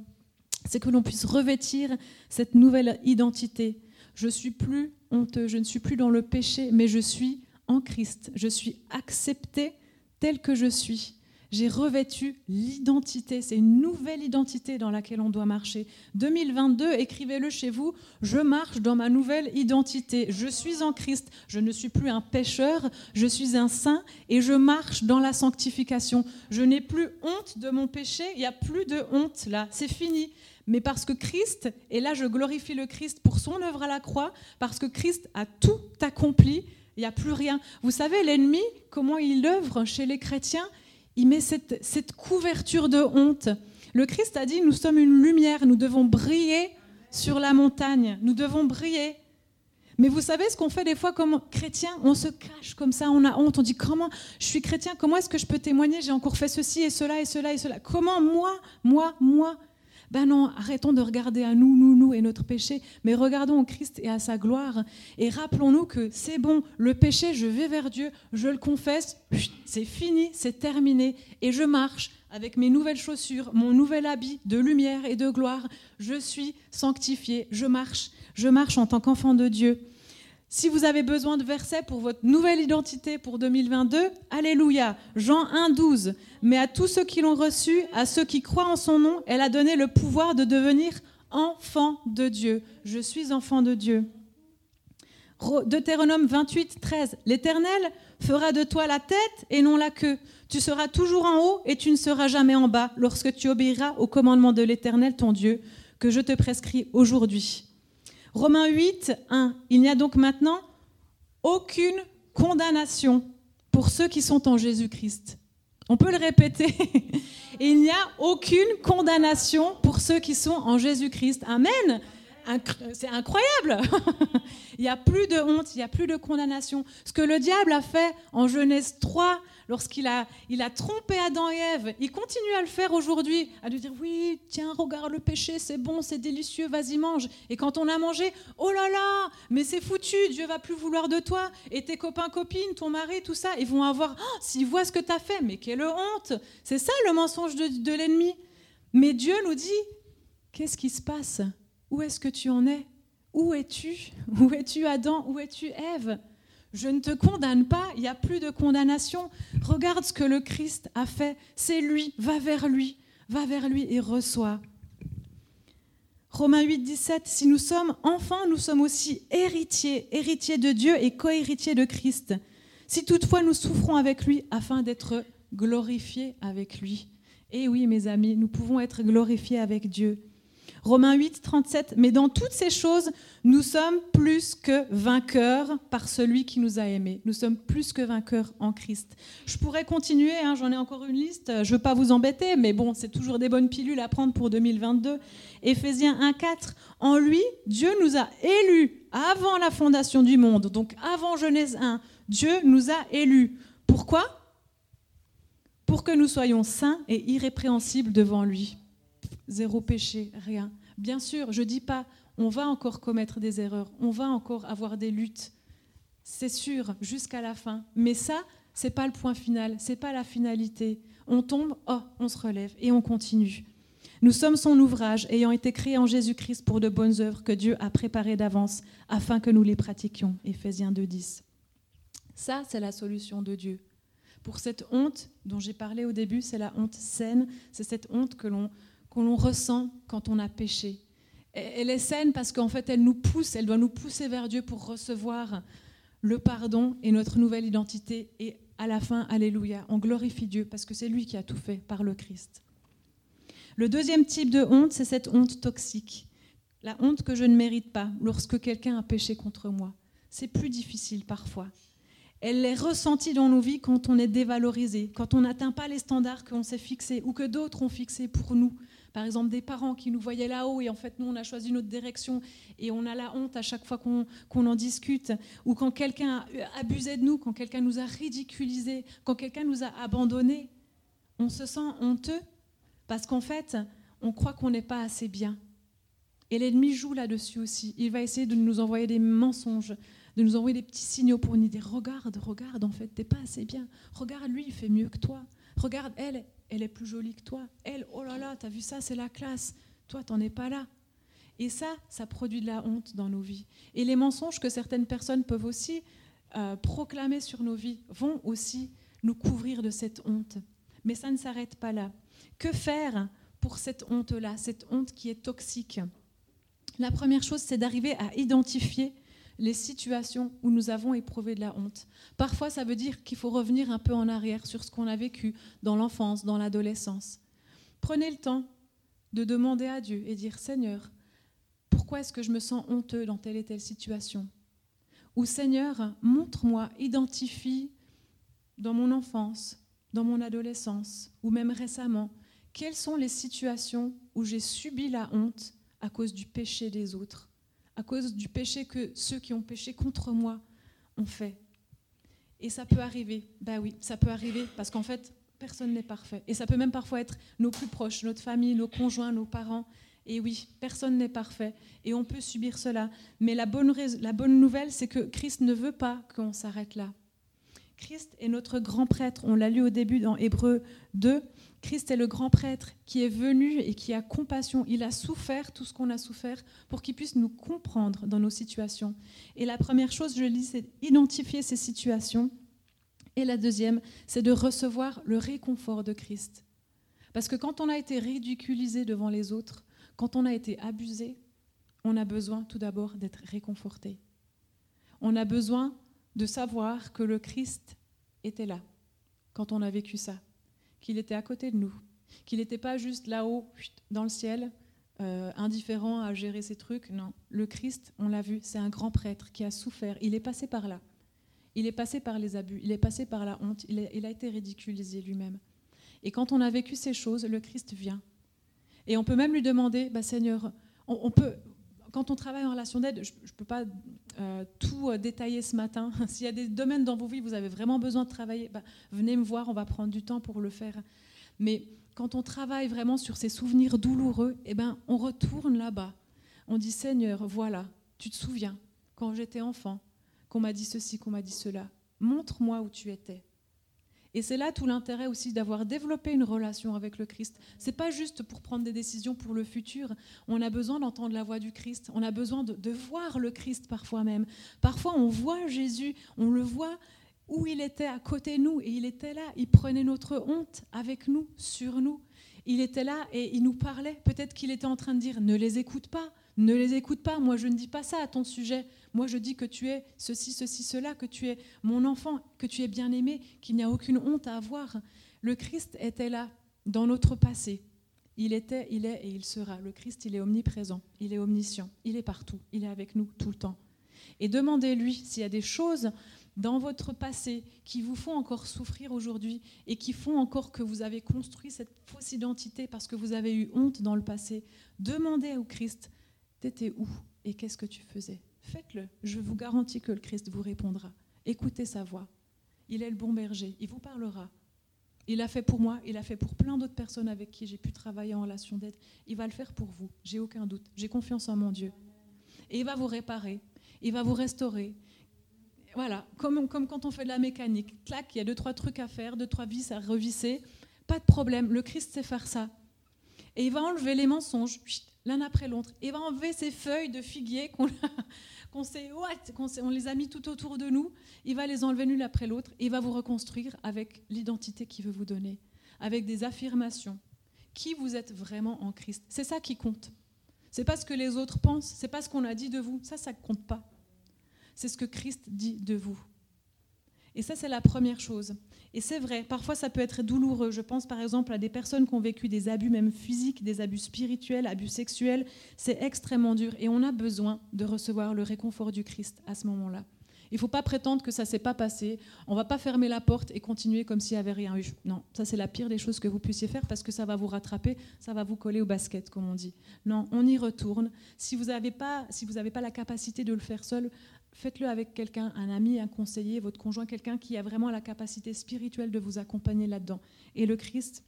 c'est que l'on puisse revêtir cette nouvelle identité. Je suis plus honteux, je ne suis plus dans le péché, mais je suis en Christ. Je suis accepté tel que je suis. J'ai revêtu l'identité. C'est une nouvelle identité dans laquelle on doit marcher. 2022, écrivez-le chez vous. Je marche dans ma nouvelle identité. Je suis en Christ. Je ne suis plus un pécheur. Je suis un saint et je marche dans la sanctification. Je n'ai plus honte de mon péché. Il n'y a plus de honte là. C'est fini. Mais parce que Christ, et là je glorifie le Christ pour son œuvre à la croix, parce que Christ a tout accompli, il n'y a plus rien. Vous savez, l'ennemi, comment il œuvre chez les chrétiens il met cette, couverture de honte. Le Christ a dit, nous sommes une lumière, nous devons briller sur la montagne, nous devons briller. Mais vous savez ce qu'on fait des fois comme chrétien On se cache comme ça, on a honte, on dit comment je suis chrétien, comment est-ce que je peux témoigner? J'ai encore fait ceci et cela et cela et cela. Comment moi, moi, moi ben non, arrêtons de regarder à nous, nous, nous et notre péché, mais regardons au Christ et à sa gloire. Et rappelons-nous que c'est bon, le péché, je vais vers Dieu, je le confesse, c'est fini, c'est terminé, et je marche avec mes nouvelles chaussures, mon nouvel habit de lumière et de gloire. Je suis sanctifié, je marche, je marche en tant qu'enfant de Dieu. Si vous avez besoin de versets pour votre nouvelle identité pour 2022, Alléluia. Jean 1, 12. Mais à tous ceux qui l'ont reçu, à ceux qui croient en son nom, elle a donné le pouvoir de devenir enfant de Dieu. Je suis enfant de Dieu. Deutéronome 28, 13. L'Éternel fera de toi la tête et non la queue. Tu seras toujours en haut et tu ne seras jamais en bas lorsque tu obéiras au commandement de l'Éternel, ton Dieu, que je te prescris aujourd'hui. Romains 8, 1. Il n'y a donc maintenant aucune condamnation pour ceux qui sont en Jésus-Christ. On peut le répéter. il n'y a aucune condamnation pour ceux qui sont en Jésus-Christ. Amen. C'est incroyable. il n'y a plus de honte, il n'y a plus de condamnation. Ce que le diable a fait en Genèse 3, lorsqu'il a, il a trompé Adam et Ève, il continue à le faire aujourd'hui, à lui dire oui, tiens, regarde le péché, c'est bon, c'est délicieux, vas-y mange. Et quand on a mangé, oh là là, mais c'est foutu, Dieu va plus vouloir de toi. Et tes copains, copines, ton mari, tout ça, ils vont avoir, oh, s'ils voient ce que tu as fait, mais quelle honte. C'est ça le mensonge de, de l'ennemi. Mais Dieu nous dit, qu'est-ce qui se passe? Où est-ce que tu en es? Où es-tu? Où es-tu Adam? Où es-tu Ève? Je ne te condamne pas, il n'y a plus de condamnation. Regarde ce que le Christ a fait. C'est lui, va vers lui, va vers lui et reçois. Romains 8, 17, si nous sommes enfants, nous sommes aussi héritiers, héritiers de Dieu et co-héritiers de Christ. Si toutefois nous souffrons avec lui afin d'être glorifiés avec lui. Et oui, mes amis, nous pouvons être glorifiés avec Dieu. Romains 8, 37, mais dans toutes ces choses, nous sommes plus que vainqueurs par celui qui nous a aimés. Nous sommes plus que vainqueurs en Christ. Je pourrais continuer, hein, j'en ai encore une liste, je ne veux pas vous embêter, mais bon, c'est toujours des bonnes pilules à prendre pour 2022. Éphésiens 1, 4, en lui, Dieu nous a élus avant la fondation du monde, donc avant Genèse 1. Dieu nous a élus. Pourquoi? Pour que nous soyons saints et irrépréhensibles devant lui zéro péché, rien. Bien sûr, je ne dis pas, on va encore commettre des erreurs, on va encore avoir des luttes, c'est sûr, jusqu'à la fin. Mais ça, c'est pas le point final, c'est pas la finalité. On tombe, oh, on se relève et on continue. Nous sommes son ouvrage, ayant été créé en Jésus-Christ pour de bonnes œuvres que Dieu a préparées d'avance afin que nous les pratiquions. Éphésiens 2.10. Ça, c'est la solution de Dieu. Pour cette honte dont j'ai parlé au début, c'est la honte saine, c'est cette honte que l'on l'on ressent quand on a péché. Elle est saine parce qu'en fait, elle nous pousse, elle doit nous pousser vers Dieu pour recevoir le pardon et notre nouvelle identité. Et à la fin, alléluia, on glorifie Dieu parce que c'est lui qui a tout fait par le Christ. Le deuxième type de honte, c'est cette honte toxique. La honte que je ne mérite pas lorsque quelqu'un a péché contre moi. C'est plus difficile parfois. Elle est ressentie dans nos vies quand on est dévalorisé, quand on n'atteint pas les standards qu'on s'est fixés ou que d'autres ont fixés pour nous par exemple des parents qui nous voyaient là-haut et en fait nous on a choisi une autre direction et on a la honte à chaque fois qu'on en discute, ou quand quelqu'un a abusé de nous, quand quelqu'un nous a ridiculisé, quand quelqu'un nous a abandonnés, on se sent honteux parce qu'en fait on croit qu'on n'est pas assez bien. Et l'ennemi joue là-dessus aussi. Il va essayer de nous envoyer des mensonges, de nous envoyer des petits signaux pour nous dire regarde, regarde, en fait, t'es pas assez bien. Regarde, lui, il fait mieux que toi. Regarde, elle, elle est plus jolie que toi. Elle, oh là là, t'as vu ça, c'est la classe. Toi, t'en es pas là. Et ça, ça produit de la honte dans nos vies. Et les mensonges que certaines personnes peuvent aussi euh, proclamés sur nos vies vont aussi nous couvrir de cette honte. Mais ça ne s'arrête pas là. Que faire pour cette honte-là, cette honte qui est toxique? La première chose, c'est d'arriver à identifier les situations où nous avons éprouvé de la honte. Parfois, ça veut dire qu'il faut revenir un peu en arrière sur ce qu'on a vécu dans l'enfance, dans l'adolescence. Prenez le temps de demander à Dieu et dire Seigneur, pourquoi est-ce que je me sens honteux dans telle et telle situation? Ou Seigneur, montre-moi, identifie dans mon enfance, dans mon adolescence, ou même récemment, quelles sont les situations où j'ai subi la honte à cause du péché des autres? À cause du péché que ceux qui ont péché contre moi ont fait. Et ça peut arriver, ben oui, ça peut arriver, parce qu'en fait, personne n'est parfait. Et ça peut même parfois être nos plus proches, notre famille, nos conjoints, nos parents. Et oui, personne n'est parfait. Et on peut subir cela. Mais la bonne, la bonne nouvelle, c'est que Christ ne veut pas qu'on s'arrête là. Christ est notre grand prêtre. On l'a lu au début dans Hébreu 2. Christ est le grand prêtre qui est venu et qui a compassion. Il a souffert tout ce qu'on a souffert pour qu'il puisse nous comprendre dans nos situations. Et la première chose, je lis, c'est identifier ces situations. Et la deuxième, c'est de recevoir le réconfort de Christ. Parce que quand on a été ridiculisé devant les autres, quand on a été abusé, on a besoin tout d'abord d'être réconforté. On a besoin de savoir que le Christ était là quand on a vécu ça qu'il était à côté de nous, qu'il n'était pas juste là-haut, dans le ciel, euh, indifférent à gérer ses trucs. Non, le Christ, on l'a vu, c'est un grand prêtre qui a souffert. Il est passé par là. Il est passé par les abus, il est passé par la honte, il, a été ridiculisé lui-même. Et quand on a vécu ces choses, le Christ vient. Et on peut même lui demander, bah, Seigneur, on, peut, quand on travaille en relation d'aide, je ne peux pas euh, tout euh, détailler ce matin. S'il y a des domaines dans vos vies, vous avez vraiment besoin de travailler, bah, venez me voir, on va prendre du temps pour le faire. Mais quand on travaille vraiment sur ces souvenirs douloureux, eh ben, on retourne là-bas. On dit Seigneur, voilà, tu te souviens, quand j'étais enfant, qu'on m'a dit ceci, qu'on m'a dit cela. Montre-moi où tu étais. Et c'est là tout l'intérêt aussi d'avoir développé une relation avec le Christ. C'est pas juste pour prendre des décisions pour le futur. On a besoin d'entendre la voix du Christ. On a besoin de, de voir le Christ parfois même. Parfois, on voit Jésus, on le voit où il était à côté de nous et il était là. Il prenait notre honte avec nous, sur nous. Il était là et il nous parlait. Peut-être qu'il était en train de dire ne les écoute pas, ne les écoute pas. Moi, je ne dis pas ça à ton sujet. Moi, je dis que tu es ceci, ceci, cela, que tu es mon enfant, que tu es bien aimé, qu'il n'y a aucune honte à avoir. Le Christ était là dans notre passé. Il était, il est et il sera. Le Christ, il est omniprésent, il est omniscient, il est partout, il est avec nous tout le temps. Et demandez-lui s'il y a des choses dans votre passé qui vous font encore souffrir aujourd'hui et qui font encore que vous avez construit cette fausse identité parce que vous avez eu honte dans le passé. Demandez au Christ, t'étais où et qu'est-ce que tu faisais? Faites-le. Je vous garantis que le Christ vous répondra. Écoutez sa voix. Il est le bon berger. Il vous parlera. Il l'a fait pour moi, il l'a fait pour plein d'autres personnes avec qui j'ai pu travailler en relation d'aide. Il va le faire pour vous, j'ai aucun doute. J'ai confiance en mon Dieu. Et il va vous réparer, il va vous restaurer. Voilà, comme, comme quand on fait de la mécanique. Clac, il y a deux, trois trucs à faire, deux, trois vis à revisser. Pas de problème, le Christ sait faire ça. Et il va enlever les mensonges, l'un après l'autre. Il va enlever ces feuilles de figuier qu'on on les a mis tout autour de nous, il va les enlever l'une après l'autre et il va vous reconstruire avec l'identité qu'il veut vous donner, avec des affirmations. Qui vous êtes vraiment en Christ C'est ça qui compte. C'est pas ce que les autres pensent, c'est pas ce qu'on a dit de vous, ça, ça ne compte pas. C'est ce que Christ dit de vous. Et ça, c'est la première chose. Et c'est vrai, parfois ça peut être douloureux. Je pense par exemple à des personnes qui ont vécu des abus, même physiques, des abus spirituels, abus sexuels. C'est extrêmement dur et on a besoin de recevoir le réconfort du Christ à ce moment-là. Il ne faut pas prétendre que ça ne s'est pas passé. On ne va pas fermer la porte et continuer comme s'il n'y avait rien eu. Non, ça c'est la pire des choses que vous puissiez faire parce que ça va vous rattraper, ça va vous coller au basket, comme on dit. Non, on y retourne. Si vous n'avez pas, si pas la capacité de le faire seul, faites-le avec quelqu'un, un ami, un conseiller, votre conjoint, quelqu'un qui a vraiment la capacité spirituelle de vous accompagner là-dedans. Et le Christ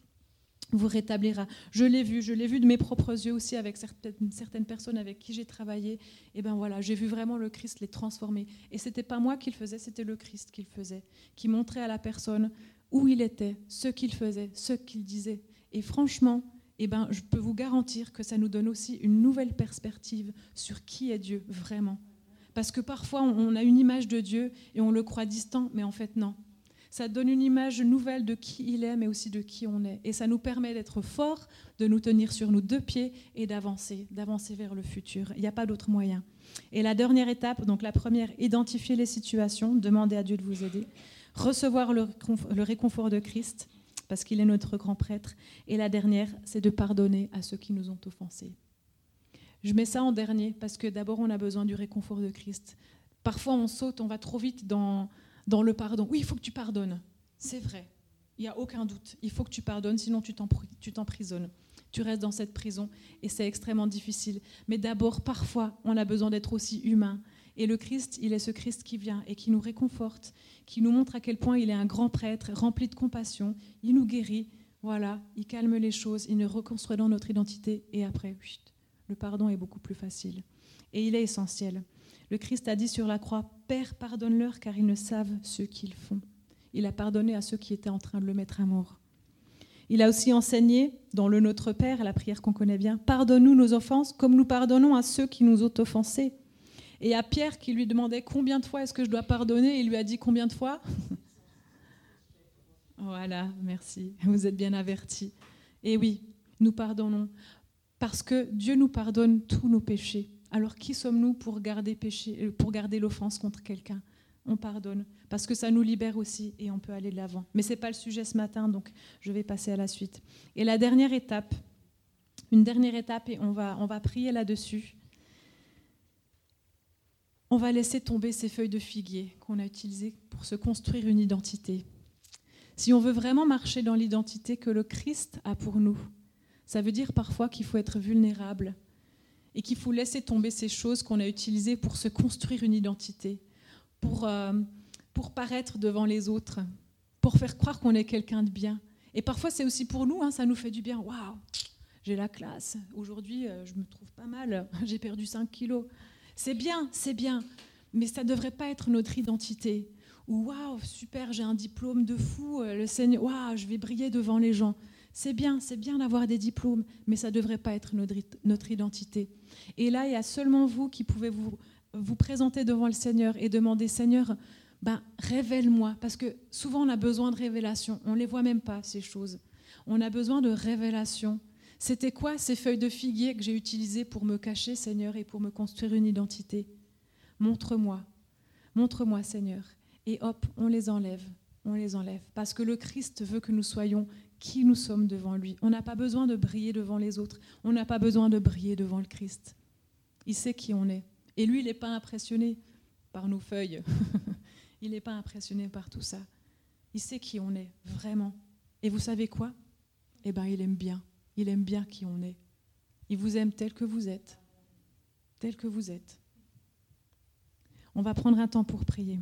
vous rétablira. Je l'ai vu, je l'ai vu de mes propres yeux aussi avec certaines, personnes avec qui j'ai travaillé. Et ben voilà, j'ai vu vraiment le Christ les transformer. Et c'était pas moi qui le faisais, c'était le Christ qui le faisait, qui montrait à la personne où il était, ce qu'il faisait, ce qu'il disait. Et franchement, eh ben, je peux vous garantir que ça nous donne aussi une nouvelle perspective sur qui est Dieu vraiment Parce que parfois, on a une image de Dieu et on le croit distant, mais en fait, non. Ça donne une image nouvelle de qui il est, mais aussi de qui on est. Et ça nous permet d'être forts, de nous tenir sur nos deux pieds et d'avancer, d'avancer vers le futur. Il n'y a pas d'autre moyen. Et la dernière étape, donc la première, identifier les situations, demander à Dieu de vous aider, recevoir le, réconfort de Christ, parce qu'il est notre grand prêtre. Et la dernière, c'est de pardonner à ceux qui nous ont offensés. Je mets ça en dernier parce que d'abord on a besoin du réconfort de Christ. Parfois on saute, on va trop vite dans, dans le pardon. Oui, il faut que tu pardonnes. C'est vrai. Il n'y a aucun doute. Il faut que tu pardonnes, sinon tu t'emprisonnes. Tu restes dans cette prison et c'est extrêmement difficile. Mais d'abord, parfois, on a besoin d'être aussi humain. Et le Christ, il est ce Christ qui vient et qui nous réconforte, qui nous montre à quel point il est un grand prêtre, rempli de compassion. Il nous guérit. Voilà, il calme les choses, il nous reconstruit dans notre identité et après, le pardon est beaucoup plus facile. Et il est essentiel. Le Christ a dit sur la croix, Père, pardonne-leur car ils ne savent ce qu'ils font. Il a pardonné à ceux qui étaient en train de le mettre à mort. Il a aussi enseigné dans le Notre Père, la prière qu'on connaît bien, Pardonne-nous nos offenses comme nous pardonnons à ceux qui nous ont offensés. Et à Pierre qui lui demandait combien de fois est-ce que je dois pardonner, il lui a dit combien de fois? Voilà, merci, vous êtes bien avertis. Et oui, nous pardonnons parce que Dieu nous pardonne tous nos péchés. Alors qui sommes-nous pour garder, euh, l'offense contre quelqu'un? On pardonne, parce que ça nous libère aussi et on peut aller de l'avant. Mais ce n'est pas le sujet ce matin, donc je vais passer à la suite. Et la dernière étape, une dernière étape, et on va, on va prier là-dessus. On va laisser tomber ces feuilles de figuier qu'on a utilisées pour se construire une identité. Si on veut vraiment marcher dans l'identité que le Christ a pour nous, ça veut dire parfois qu'il faut être vulnérable, et qu'il faut laisser tomber ces choses qu'on a utilisées pour se construire une identité, pour, euh, pour paraître devant les autres, pour faire croire qu'on est quelqu'un de bien. Et parfois, c'est aussi pour nous, hein, ça nous fait du bien. Waouh, j'ai la classe. Aujourd'hui, euh, je me trouve pas mal. J'ai perdu 5 kilos. C'est bien, c'est bien. Mais ça ne devrait pas être notre identité. Ou waouh, super, j'ai un diplôme de fou. Euh, le Seigneur, waouh, je vais briller devant les gens. C'est bien, c'est bien d'avoir des diplômes, mais ça ne devrait pas être notre, identité. Et là, il y a seulement vous qui pouvez vous, présenter devant le Seigneur et demander, Seigneur, ben, révèle-moi. Parce que souvent, on a besoin de révélation. On ne les voit même pas, ces choses. On a besoin de révélation. C'était quoi ces feuilles de figuier que j'ai utilisées pour me cacher, Seigneur, et pour me construire une identité? Montre-moi. Montre-moi, Seigneur. Et hop, on les enlève. On les enlève. Parce que le Christ veut que nous soyons qui nous sommes devant lui. On n'a pas besoin de briller devant les autres. On n'a pas besoin de briller devant le Christ. Il sait qui on est. Et lui, il n'est pas impressionné par nos feuilles. il n'est pas impressionné par tout ça. Il sait qui on est, vraiment. Et vous savez quoi? Eh bien, il aime bien. Il aime bien qui on est. Il vous aime tel que vous êtes. Tel que vous êtes. On va prendre un temps pour prier.